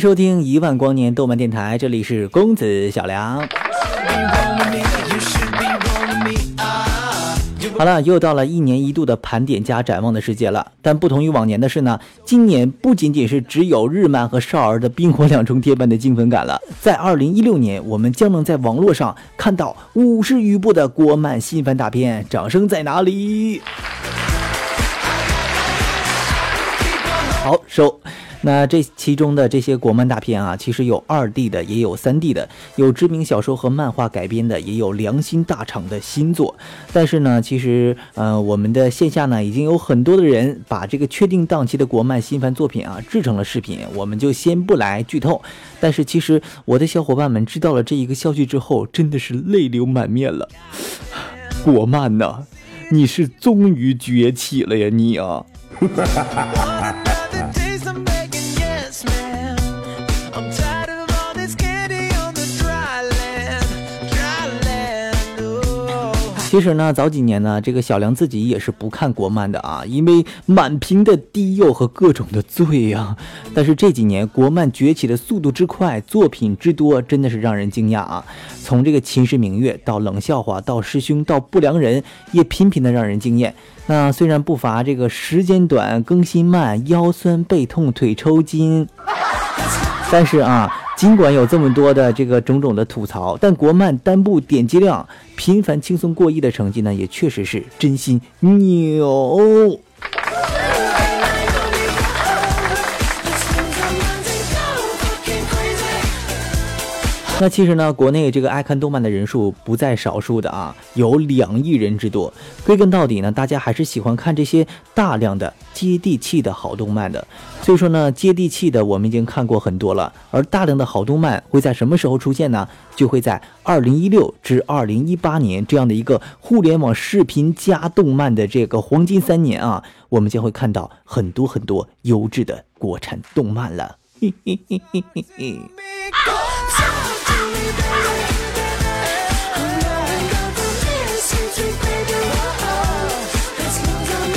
收听一万光年动漫电台，这里是公子小梁。好了，又到了一年一度的盘点加展望的时节了。但不同于往年的是呢，今年不仅仅是只有日漫和少儿的冰火两重天般的精分感了。在二零一六年，我们将能在网络上看到五十余部的国漫新番大片，掌声在哪里？好收。那这其中的这些国漫大片啊，其实有二 D 的，也有三 D 的，有知名小说和漫画改编的，也有良心大厂的新作。但是呢，其实呃，我们的线下呢，已经有很多的人把这个确定档期的国漫新番作品啊制成了视频，我们就先不来剧透。但是其实我的小伙伴们知道了这一个消息之后，真的是泪流满面了。国漫呐，你是终于崛起了呀，你啊！其实呢，早几年呢，这个小梁自己也是不看国漫的啊，因为满屏的低幼和各种的罪呀。但是这几年国漫崛起的速度之快，作品之多，真的是让人惊讶啊！从这个《秦时明月》到《冷笑话》到《师兄》到《不良人》，也频频的让人惊艳。那虽然不乏这个时间短、更新慢、腰酸背痛、腿抽筋，但是啊。尽管有这么多的这个种种的吐槽，但国漫单部点击量频繁轻松过亿的成绩呢，也确实是真心牛。那其实呢，国内这个爱看动漫的人数不在少数的啊，有两亿人之多。归根到底呢，大家还是喜欢看这些大量的接地气的好动漫的。所以说呢，接地气的我们已经看过很多了，而大量的好动漫会在什么时候出现呢？就会在二零一六至二零一八年这样的一个互联网视频加动漫的这个黄金三年啊，我们将会看到很多很多优质的国产动漫了。嘿嘿嘿嘿嘿嘿。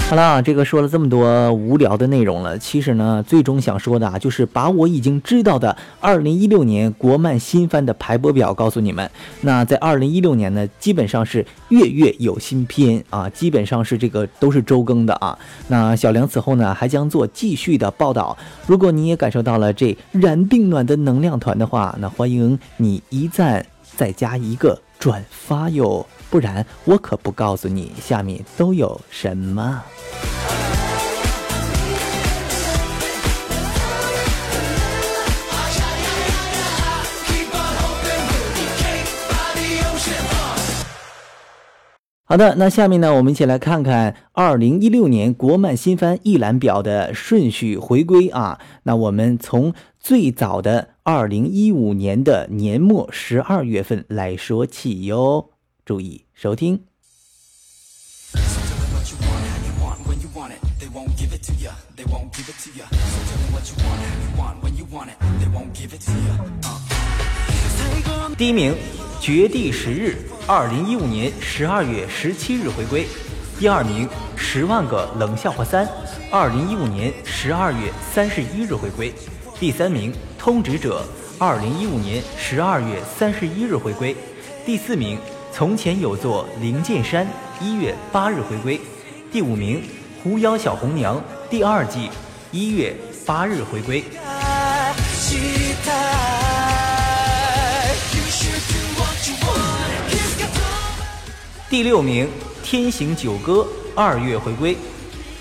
好了，这个说了这么多无聊的内容了，其实呢，最终想说的啊，就是把我已经知道的二零一六年国漫新番的排播表告诉你们。那在二零一六年呢，基本上是月月有新片啊，基本上是这个都是周更的啊。那小梁此后呢，还将做继续的报道。如果你也感受到了这燃并暖的能量团的话，那欢迎你一赞再加一个转发哟。不然我可不告诉你下面都有什么。好的，那下面呢，我们一起来看看二零一六年国漫新番一览表的顺序回归啊。那我们从最早的二零一五年的年末十二月份来说起哟。注意收听。第一名，绝地十日，二零一五年十二月十七日回归。第二名，《十万个冷笑话三》，二零一五年十二月三十一日回归。第三名，《通职者》，二零一五年十二月三十一日回归。第四名，《从前有座灵剑山》，一月八日回归。第五名，《狐妖小红娘》第二季，一月八日回归。第六名，《天行九歌》二月回归；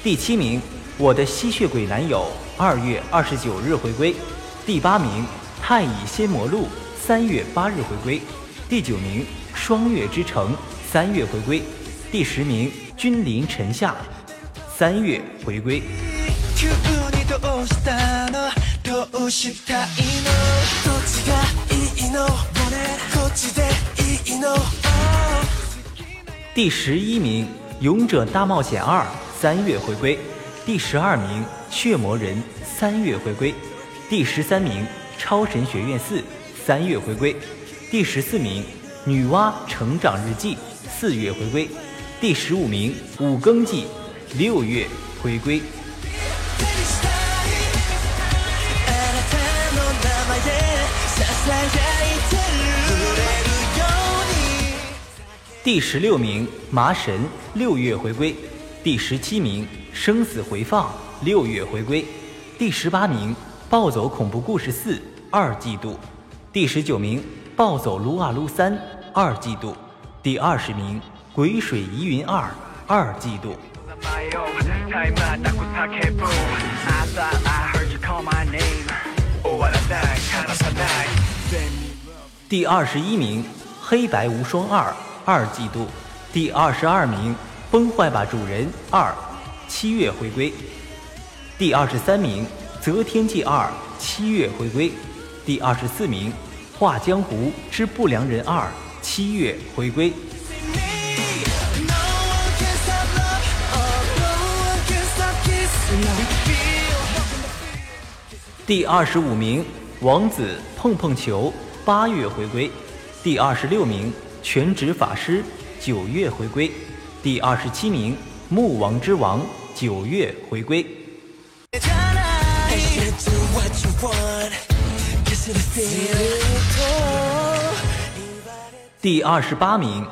第七名，《我的吸血鬼男友》二月二十九日回归；第八名，《太乙仙魔录》三月八日回归；第九名，《双月之城》三月回归；第十名，《君临城下》三月回归。第十一名，《勇者大冒险二》三月回归；第十二名，《血魔人》三月回归；第十三名，《超神学院四》三月回归；第十四名，《女娲成长日记》四月回归；第十五名，《五更记》六月回归。第十六名麻神六月回归，第十七名生死回放六月回归，第十八名暴走恐怖故事四二季度，第十九名暴走撸啊撸三二季度，第二十名鬼水疑云二二季度。第二十一名黑白无双二。二季度第二十二名，《崩坏吧主人二》七月回归；第二十三名，《择天记二》七月回归；第二十四名，《画江湖之不良人二》七月回归；第二十五名，《王子碰碰球》八月回归；第二十六名。全职法师九月回归，第二十七名木王之王九月回归。第二十八名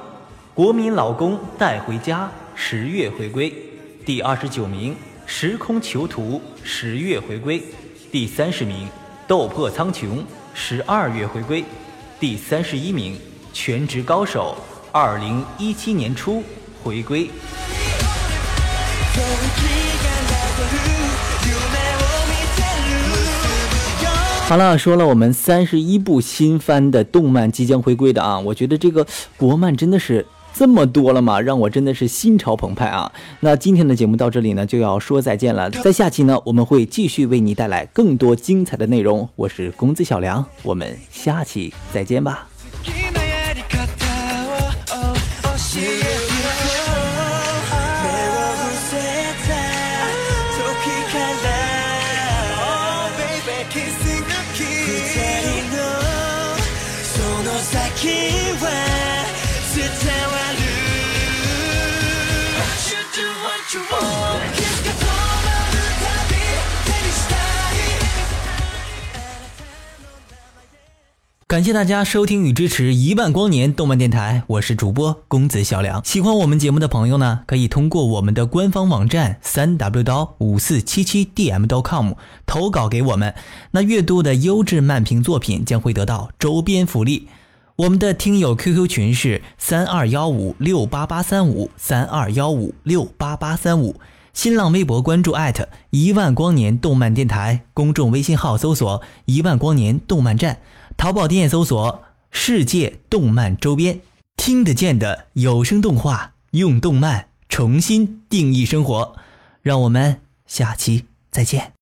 国民老公带回家十月回归，第二十九名时空囚徒十月回归，第三十名斗破苍穹十二月回归，第三十一名。全职高手，二零一七年初回归。好了，说了我们三十一部新番的动漫即将回归的啊，我觉得这个国漫真的是这么多了吗？让我真的是心潮澎湃啊！那今天的节目到这里呢，就要说再见了。在下期呢，我们会继续为你带来更多精彩的内容。我是公子小梁，我们下期再见吧。感谢大家收听与支持一万光年动漫电台，我是主播公子小梁。喜欢我们节目的朋友呢，可以通过我们的官方网站三 w 刀五四七七 dm 刀 com 投稿给我们。那阅读的优质漫评作品将会得到周边福利。我们的听友 QQ 群是三二幺五六八八三五三二幺五六八八三五。新浪微博关注艾特一万光年动漫电台，公众微信号搜索一万光年动漫站。淘宝店搜索“世界动漫周边”，听得见的有声动画，用动漫重新定义生活。让我们下期再见。